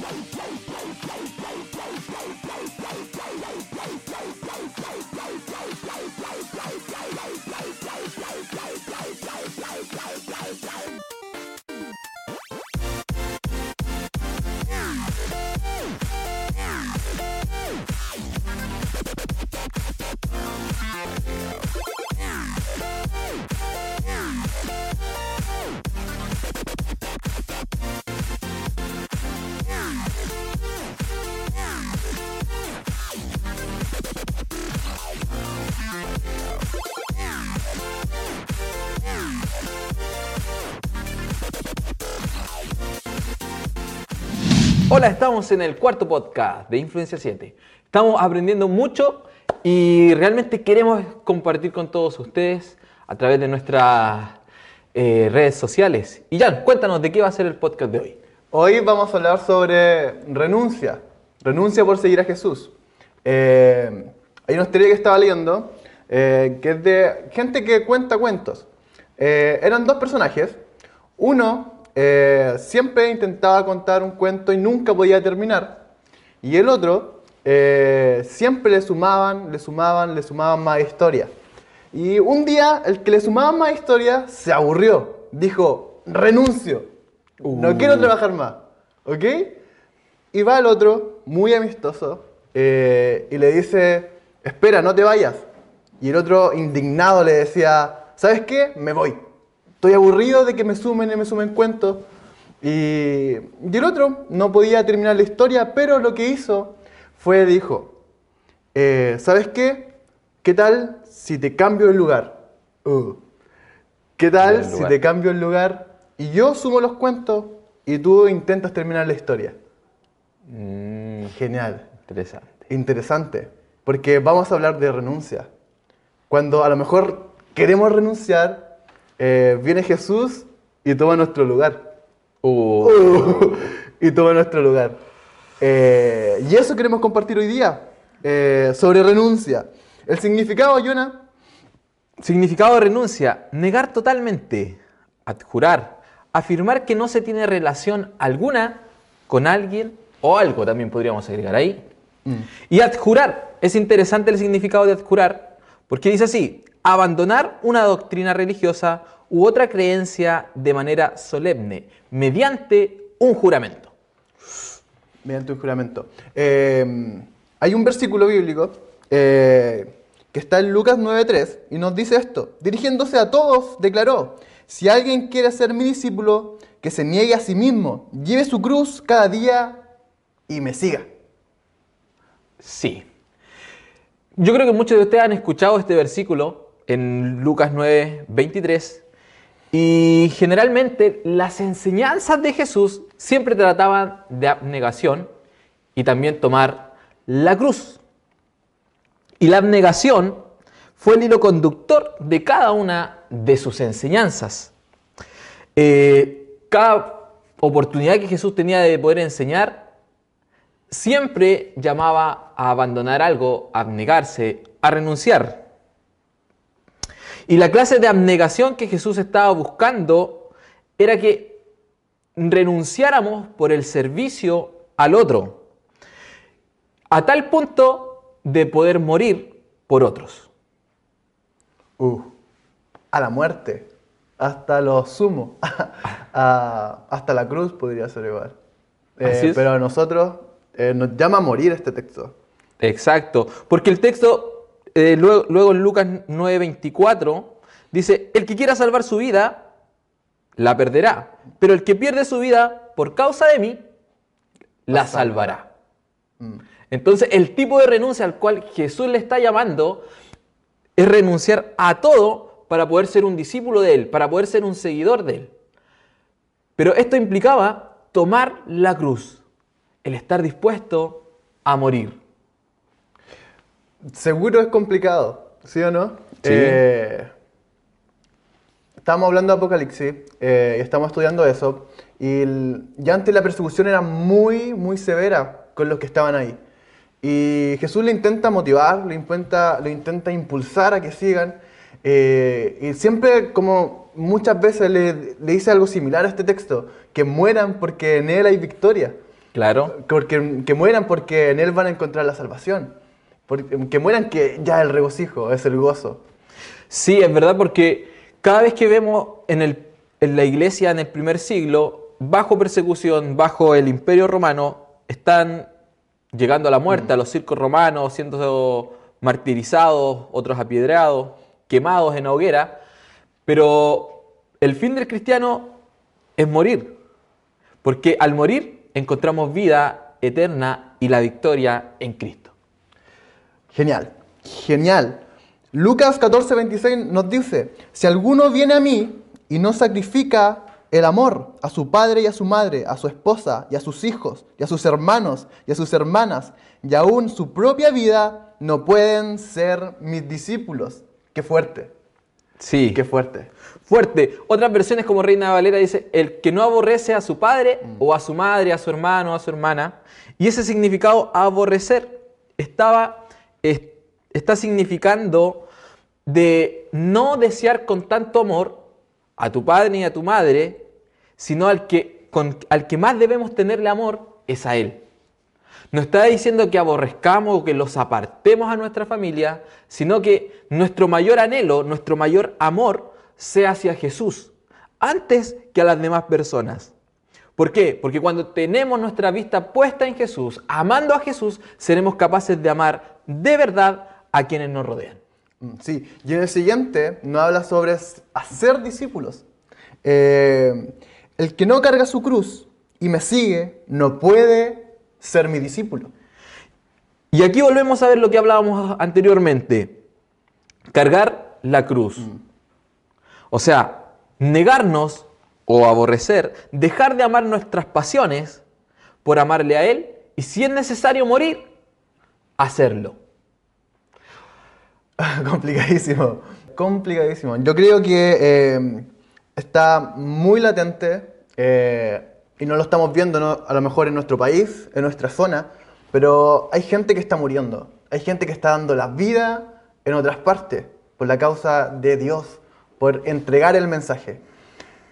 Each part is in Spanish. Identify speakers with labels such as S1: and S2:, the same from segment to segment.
S1: Bye. Hola, estamos en el cuarto podcast de Influencia 7. Estamos aprendiendo mucho y realmente queremos compartir con todos ustedes a través de nuestras eh, redes sociales. Y Jan, cuéntanos de qué va a ser el podcast de hoy.
S2: Hoy vamos a hablar sobre renuncia, renuncia por seguir a Jesús. Eh, hay una historia que estaba leyendo eh, que es de gente que cuenta cuentos. Eran dos personajes. Uno eh, siempre intentaba contar un cuento y nunca podía terminar. Y el otro eh, siempre le sumaban, le sumaban, le sumaban más historia. Y un día el que le sumaban más historia se aburrió. Dijo, renuncio. No
S1: Uh.
S2: quiero trabajar más. ¿Ok? Y va el otro, muy amistoso, eh, y le dice, espera, no te vayas. Y el otro, indignado, le decía, ¿sabes qué? Me voy. Estoy aburrido de que me sumen y me sumen cuentos. Y, y el otro no podía terminar la historia, pero lo que hizo fue, dijo, eh, ¿sabes qué? ¿Qué tal si te cambio el lugar? Uh. ¿Qué tal si te cambio el lugar y yo sumo los cuentos y tú intentas terminar la historia?
S1: Mm,
S2: Genial.
S1: interesante.
S2: Interesante, porque vamos a hablar de renuncia. Cuando a lo mejor queremos renunciar, eh, viene Jesús y toma nuestro lugar.
S1: Uh,
S2: y toma nuestro lugar. Eh, y eso queremos compartir hoy día, eh, sobre renuncia. El significado, Jonah,
S1: Significado de renuncia, negar totalmente, adjurar, afirmar que no se tiene relación alguna con alguien o algo, también podríamos agregar ahí. Y adjurar, es interesante el significado de adjurar, porque dice así, abandonar una doctrina religiosa u otra creencia de manera solemne, mediante un juramento.
S2: mediante un juramento. Eh, hay un versículo bíblico eh, que está en Lucas 9.3 y nos dice esto. Dirigiéndose a todos, declaró, si alguien quiere ser mi discípulo, que se niegue a sí mismo, lleve su cruz cada día y me siga.
S1: Sí. Yo creo que muchos de ustedes han escuchado este versículo en Lucas 9, 23. Y generalmente las enseñanzas de Jesús siempre trataban de abnegación y también tomar la cruz. Y la abnegación fue el hilo conductor de cada una de sus enseñanzas. Eh, cada oportunidad que Jesús tenía de poder enseñar, siempre llamaba a abandonar algo, a abnegarse, a renunciar. Y la clase de abnegación que Jesús estaba buscando era que renunciáramos por el servicio al otro, a tal punto de poder morir por otros.
S2: Uh, a la muerte, hasta lo sumo, a- hasta la cruz podría ser igual. Eh, pero a nosotros eh, nos llama a morir este texto.
S1: Exacto, porque el texto, eh, luego, luego en Lucas 9:24, dice, el que quiera salvar su vida, la perderá, pero el que pierde su vida por causa de mí, la salvará. Entonces, el tipo de renuncia al cual Jesús le está llamando es renunciar a todo para poder ser un discípulo de Él, para poder ser un seguidor de Él. Pero esto implicaba tomar la cruz, el estar dispuesto a morir.
S2: Seguro es complicado, ¿sí o no?
S1: Sí.
S2: Eh, estamos hablando de Apocalipsis eh, y estamos estudiando eso. Y el- ya antes la persecución era muy, muy severa con los que estaban ahí. Y Jesús le intenta motivar, le intenta, le intenta impulsar a que sigan. eh, y siempre, como muchas veces le, le dice algo similar a este texto, que mueran porque en Él hay victoria.
S1: Claro.
S2: Porque, que mueran porque en Él van a encontrar la salvación. Que mueran que ya el regocijo, es el gozo.
S1: Sí, es verdad, porque cada vez que vemos en, el, en la iglesia en el primer siglo, bajo persecución, bajo el imperio romano, están llegando a la muerte, a los circos romanos, siendo martirizados, otros apiedrados, quemados en hoguera, pero el fin del cristiano es morir, porque al morir encontramos vida eterna y la victoria en Cristo.
S2: Genial, genial. Lucas 14, 26 nos dice, si alguno viene a mí y no sacrifica el amor a su padre y a su madre, a su esposa y a sus hijos y a sus hermanos y a sus hermanas y aún su propia vida, no pueden ser mis discípulos. Qué fuerte.
S1: Sí.
S2: Qué fuerte.
S1: Fuerte. Otras versiones como Reina Valera dice, el que no aborrece a su padre o a su madre, a su hermano, a su hermana. Y ese significado aborrecer estaba, está significando de no desear con tanto amor a tu padre ni a tu madre, sino al que, al que más debemos tenerle amor es a Él. No está diciendo que aborrezcamos o que los apartemos a nuestra familia, sino que nuestro mayor anhelo, nuestro mayor amor sea hacia Jesús, antes que a las demás personas. ¿Por qué? Porque cuando tenemos nuestra vista puesta en Jesús, amando a Jesús, seremos capaces de amar de verdad a quienes nos rodean.
S2: Mm, sí, y en el siguiente nos habla sobre hacer discípulos. Eh, el que no carga su cruz y me sigue no puede ser mi discípulo.
S1: Y aquí volvemos a ver lo que hablábamos anteriormente. Cargar la cruz. Mm. O sea, negarnos o aborrecer, dejar de amar nuestras pasiones por amarle a Él y si es necesario morir, hacerlo.
S2: complicadísimo, complicadísimo. Yo creo que eh, está muy latente eh, y no lo estamos viendo a lo mejor en nuestro país, en nuestra zona, pero hay gente que está muriendo, hay gente que está dando la vida en otras partes por la causa de Dios, por entregar el mensaje.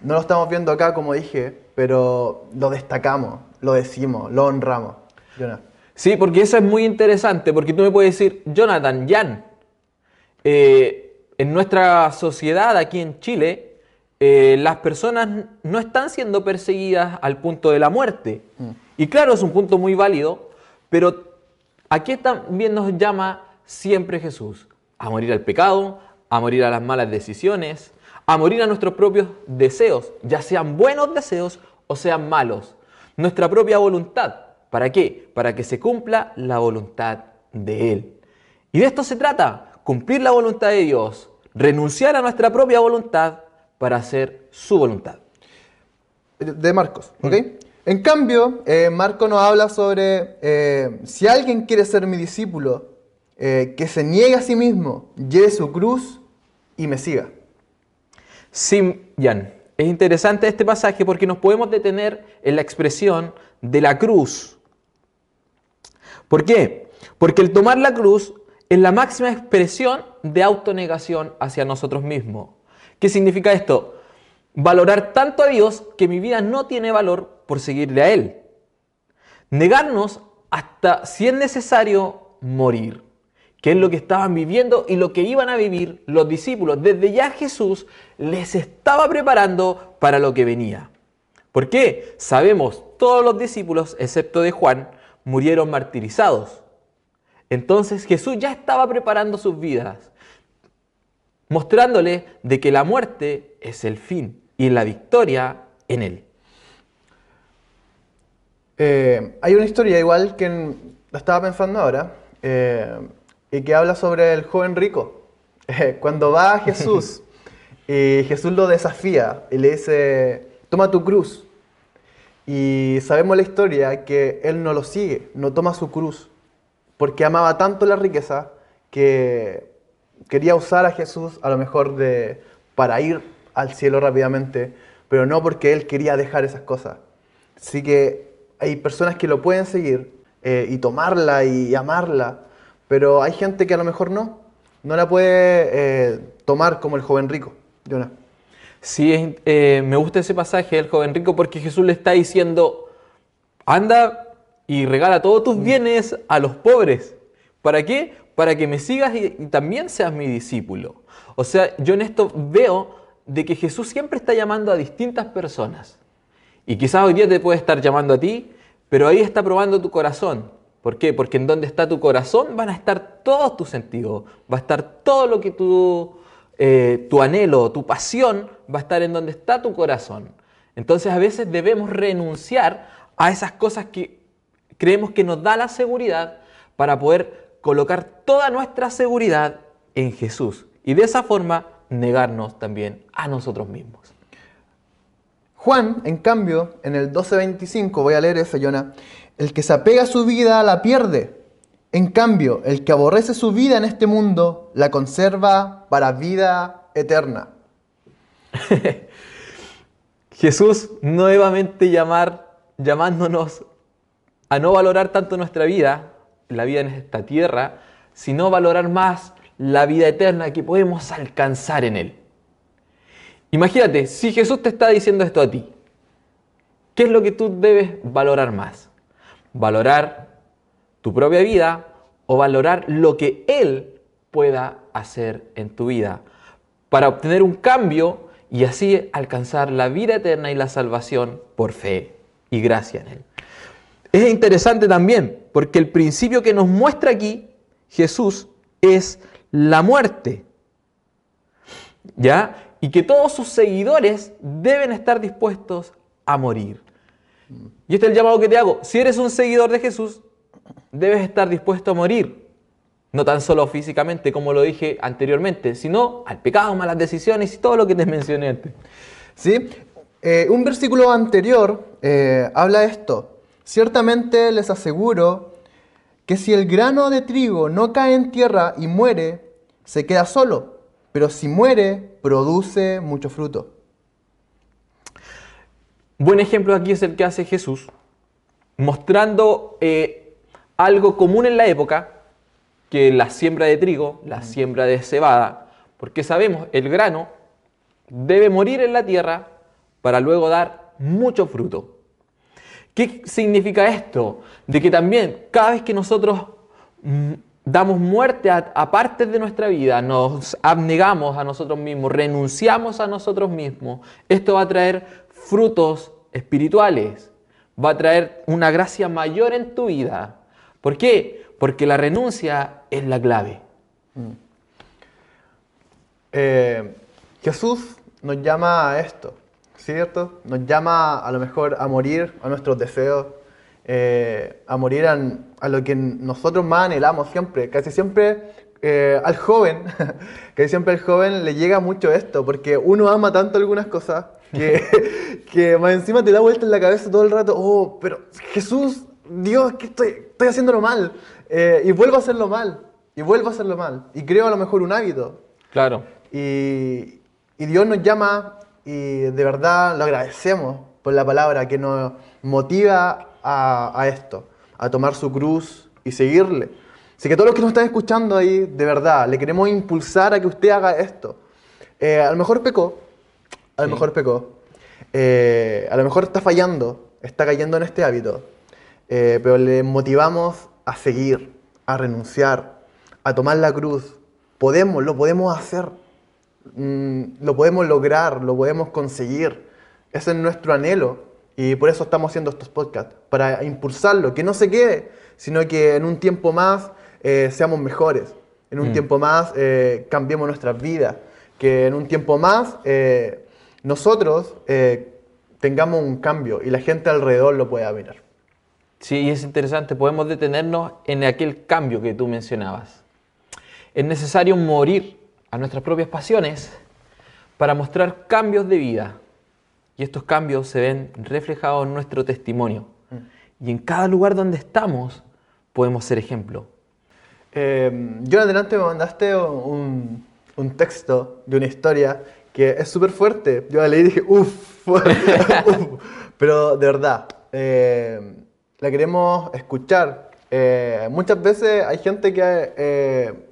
S2: No lo estamos viendo acá, como dije, pero lo destacamos, lo decimos, lo honramos.
S1: Sí, porque eso es muy interesante, porque tú me puedes decir, Jonathan, Jan, eh, en nuestra sociedad aquí en Chile, eh, las personas no están siendo perseguidas al punto de la muerte. Mm. Y claro, es un punto muy válido, pero aquí también nos llama siempre Jesús a morir al pecado, a morir a las malas decisiones, a morir a nuestros propios deseos, ya sean buenos deseos o sean malos. Nuestra propia voluntad. ¿Para qué? Para que se cumpla la voluntad de Él. Y de esto se trata, cumplir la voluntad de Dios, renunciar a nuestra propia voluntad para hacer su voluntad.
S2: De Marcos, ¿ok? Mm. En cambio, eh, Marco nos habla sobre eh, si alguien quiere ser mi discípulo, eh, que se niegue a sí mismo, lleve su cruz y me siga.
S1: Sí, Jan, es interesante este pasaje porque nos podemos detener en la expresión de la cruz. ¿Por qué? Porque el tomar la cruz es la máxima expresión de autonegación hacia nosotros mismos. ¿Qué significa esto? Valorar tanto a Dios que mi vida no tiene valor por seguirle a Él. Negarnos hasta, si es necesario, morir. Que es lo que estaban viviendo y lo que iban a vivir los discípulos. Desde ya Jesús les estaba preparando para lo que venía. ¿Por qué? Sabemos, todos los discípulos, excepto de Juan, murieron martirizados. Entonces Jesús ya estaba preparando sus vidas, mostrándole de que la muerte es el fin y la victoria en él.
S2: Eh, hay una historia igual que la estaba pensando ahora eh, y que habla sobre el joven rico. Eh, cuando va a Jesús y Jesús lo desafía y le dice, toma tu cruz. Y sabemos la historia que él no lo sigue, no toma su cruz porque amaba tanto la riqueza que quería usar a Jesús a lo mejor de, para ir al cielo rápidamente, pero no porque él quería dejar esas cosas. Así que hay personas que lo pueden seguir eh, y tomarla y amarla, pero hay gente que a lo mejor no, no la puede eh, tomar como el joven rico.
S1: Sí, eh, me gusta ese pasaje del joven rico porque Jesús le está diciendo, anda y regala todos tus bienes a los pobres. ¿Para qué? Para que me sigas y, y también seas mi discípulo. O sea, yo en esto veo de que Jesús siempre está llamando a distintas personas. Y quizás hoy día te puede estar llamando a ti, pero ahí está probando tu corazón. ¿Por qué? Porque en donde está tu corazón van a estar todos tus sentidos, va a estar todo lo que tu, eh, tu anhelo, tu pasión, va a estar en donde está tu corazón. Entonces a veces debemos renunciar a esas cosas que creemos que nos da la seguridad para poder colocar toda nuestra seguridad en Jesús. Y de esa forma negarnos también a nosotros mismos.
S2: Juan, en cambio, en el 12.25, voy a leer eso, Jonah, el que se apega a su vida la pierde. En cambio, el que aborrece su vida en este mundo la conserva para vida eterna.
S1: Jesús nuevamente llamar, llamándonos a no valorar tanto nuestra vida, la vida en esta tierra, sino valorar más la vida eterna que podemos alcanzar en Él. Imagínate, si Jesús te está diciendo esto a ti, ¿qué es lo que tú debes valorar más? ¿Valorar tu propia vida o valorar lo que Él pueda hacer en tu vida para obtener un cambio y así alcanzar la vida eterna y la salvación por fe y gracia en Él? Es interesante también porque el principio que nos muestra aquí Jesús es la muerte. ¿Ya? y que todos sus seguidores deben estar dispuestos a morir. Y este es el llamado que te hago. Si eres un seguidor de Jesús, debes estar dispuesto a morir. No tan solo físicamente, como lo dije anteriormente, sino al pecado, malas decisiones y todo lo que te mencioné antes.
S2: ¿Sí? Eh, un versículo anterior eh, habla esto. Ciertamente les aseguro que si el grano de trigo no cae en tierra y muere, se queda solo pero si muere, produce mucho fruto.
S1: Buen ejemplo aquí es el que hace Jesús, mostrando eh, algo común en la época, que la siembra de trigo, la siembra de cebada, porque sabemos, el grano debe morir en la tierra para luego dar mucho fruto. ¿Qué significa esto? De que también cada vez que nosotros mm, damos muerte a, partes de nuestra vida, nos abnegamos a nosotros mismos, renunciamos a nosotros mismos, esto va a traer frutos espirituales, va a traer una gracia mayor en tu vida. ¿Por qué? Porque la renuncia es la clave. Mm.
S2: Eh, Jesús nos llama a esto, ¿cierto? Nos llama a lo mejor a morir a nuestros deseos, eh, a morir a, lo que nosotros más anhelamos siempre. Casi siempre eh, al joven, casi siempre al joven le llega mucho esto, porque uno ama tanto algunas cosas que, que más encima te da vuelta en la cabeza todo el rato, oh, pero Jesús, Dios, que estoy, estoy haciéndolo mal. Eh, y vuelvo a hacerlo mal, y vuelvo a hacerlo mal, y creo a lo mejor un hábito.
S1: Claro.
S2: Y, y Dios nos llama y de verdad lo agradecemos por la palabra que nos motiva a, esto, a tomar su cruz y seguirle. Así que todos los que nos están escuchando ahí, de verdad, le queremos impulsar a que usted haga esto. Eh, a lo mejor pecó, a lo mejor pecó, eh, a lo mejor está fallando, está cayendo en este hábito, eh, pero le motivamos a seguir, a renunciar, a tomar la cruz. Podemos, lo podemos hacer, mm, lo podemos lograr, lo podemos conseguir. Ese es nuestro anhelo. Y por eso estamos haciendo estos podcasts, para impulsarlo, que no se quede, sino que en un tiempo más eh, seamos mejores, en un mm. tiempo más eh, cambiemos nuestras vidas, que en un tiempo más eh, nosotros tengamos un cambio y la gente alrededor lo pueda mirar.
S1: Sí, es interesante, podemos detenernos en aquel cambio que tú mencionabas. Es necesario morir a nuestras propias pasiones para mostrar cambios de vida, y estos cambios se ven reflejados en nuestro testimonio. Mm. Y en cada lugar donde estamos podemos ser ejemplo.
S2: Eh, yo en adelante me mandaste un, un, texto de una historia que es súper fuerte. Yo la leí y dije, uff, pero de verdad, eh, la queremos escuchar. Eh, muchas veces hay gente que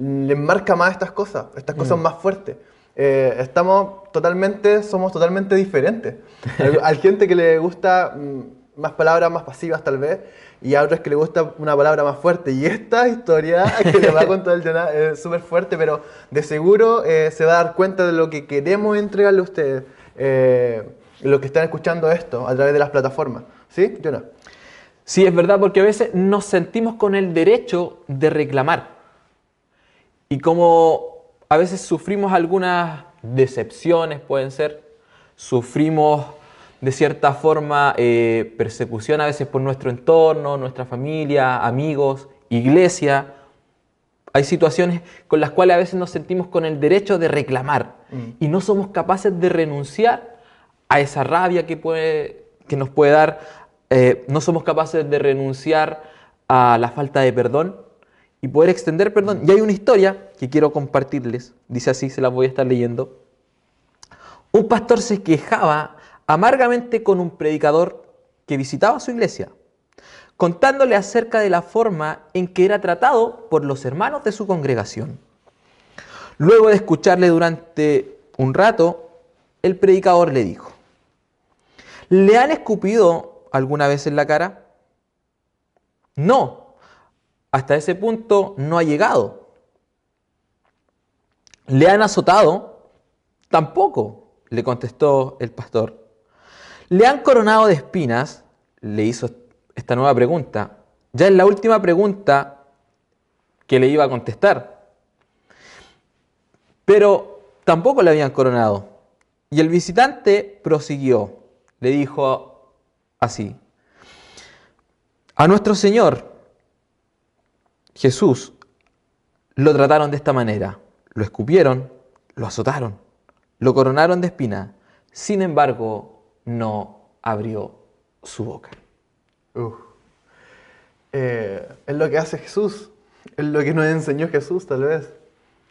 S2: eh, le marca más estas cosas, estas cosas mm. más fuertes. Eh, estamos totalmente, somos totalmente diferentes. Hay gente que le gusta mm, más palabras más pasivas tal vez, y a otros que les gusta una palabra más fuerte. Y esta historia que le va a contar el Jonah es súper fuerte, pero de seguro eh, se va a dar cuenta de lo que queremos entregarle a ustedes, eh, los que están escuchando esto a través de las plataformas. ¿Sí, Jonah?
S1: Sí, es verdad, porque a veces nos sentimos con el derecho de reclamar. Y como a veces sufrimos algunas decepciones, pueden ser, sufrimos de cierta forma eh, persecución a veces por nuestro entorno, nuestra familia, amigos, iglesia. Hay situaciones con las cuales a veces nos sentimos con el derecho de reclamar
S2: Mm.
S1: y no somos capaces de renunciar a esa rabia que, puede, que nos puede dar, eh, no somos capaces de renunciar a la falta de perdón y poder extender perdón. Y hay una historia que quiero compartirles, dice así, se la voy a estar leyendo. Un pastor se quejaba amargamente con un predicador que visitaba su iglesia, contándole acerca de la forma en que era tratado por los hermanos de su congregación. Luego de escucharle durante un rato, el predicador le dijo, ¿le han escupido alguna vez en la cara? No, hasta ese punto no ha llegado. ¿Le han azotado? Tampoco, le contestó el pastor. ¿Le han coronado de espinas? Le hizo esta nueva pregunta. Ya es la última pregunta que le iba a contestar. Pero tampoco le habían coronado. Y el visitante prosiguió. Le dijo así. A nuestro Señor Jesús lo trataron de esta manera. Lo escupieron, lo azotaron, lo coronaron de espina. Sin embargo, no abrió su boca.
S2: Uf. Eh, es lo que hace Jesús, es lo que nos enseñó Jesús tal vez.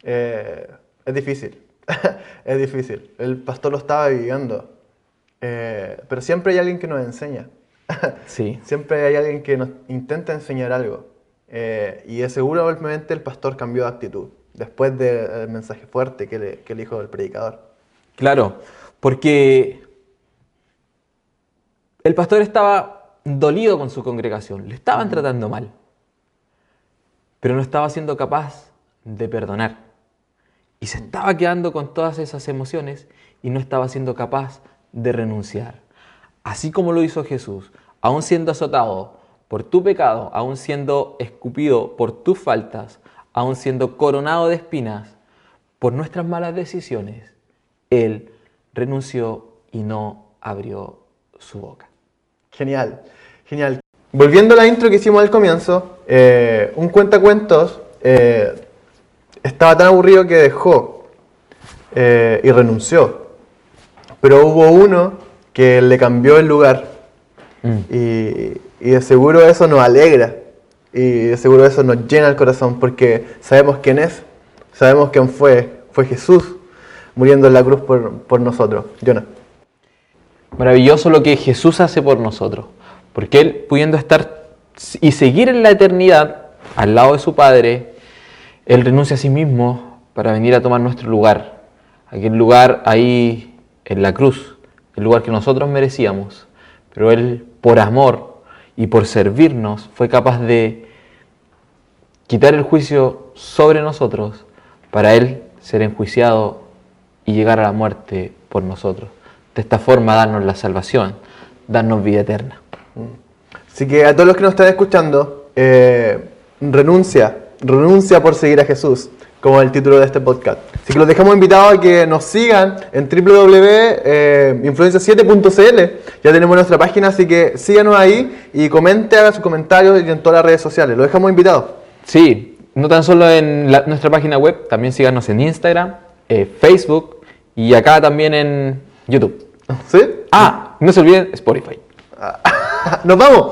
S2: Eh, es difícil, es difícil. El pastor lo estaba viviendo, Eh, pero siempre hay alguien que nos enseña.
S1: Sí.
S2: Siempre hay alguien que nos intenta enseñar algo. Eh, y de seguro, obviamente, el pastor cambió de actitud después del mensaje fuerte que le, que le dijo el predicador.
S1: Claro, porque el pastor estaba dolido con su congregación, le estaban tratando mal, pero no estaba siendo capaz de perdonar. Y se estaba quedando con todas esas emociones y no estaba siendo capaz de renunciar. Así como lo hizo Jesús, aún siendo azotado por tu pecado, aún siendo escupido por tus faltas, aún siendo coronado de espinas por nuestras malas decisiones, Él renunció y no abrió su boca.
S2: Genial, genial. Volviendo a la intro que hicimos al comienzo, eh, un cuentacuentos eh, estaba tan aburrido que dejó eh, y renunció. Pero hubo uno que le cambió el lugar y, y de seguro eso nos alegra y de seguro eso nos llena el corazón porque sabemos quién es, sabemos quién fue, fue Jesús muriendo en la cruz por, por nosotros. Jonah.
S1: Maravilloso lo que Jesús hace por nosotros, porque Él pudiendo estar y seguir en la eternidad al lado de su Padre, Él renuncia a sí mismo para venir a tomar nuestro lugar, aquel lugar ahí en la cruz, el lugar que nosotros merecíamos, pero Él por amor y por servirnos fue capaz de quitar el juicio sobre nosotros para Él ser enjuiciado y llegar a la muerte por nosotros. De esta forma darnos la salvación, darnos vida eterna.
S2: Así que a todos los que nos están escuchando, eh, renuncia, renuncia por seguir a Jesús, como el título de este podcast. Así que los dejamos invitados a que nos sigan en www.influencia7.cl. Ya tenemos nuestra página, así que síganos ahí y comente, haga sus comentarios y en todas las redes sociales. Los dejamos invitados.
S1: Sí, no tan solo en la- nuestra página web, también síganos en Instagram, eh, Facebook y acá también en YouTube.
S2: ¿Sí?
S1: Ah, no se olviden Spotify.
S2: Nos vamos.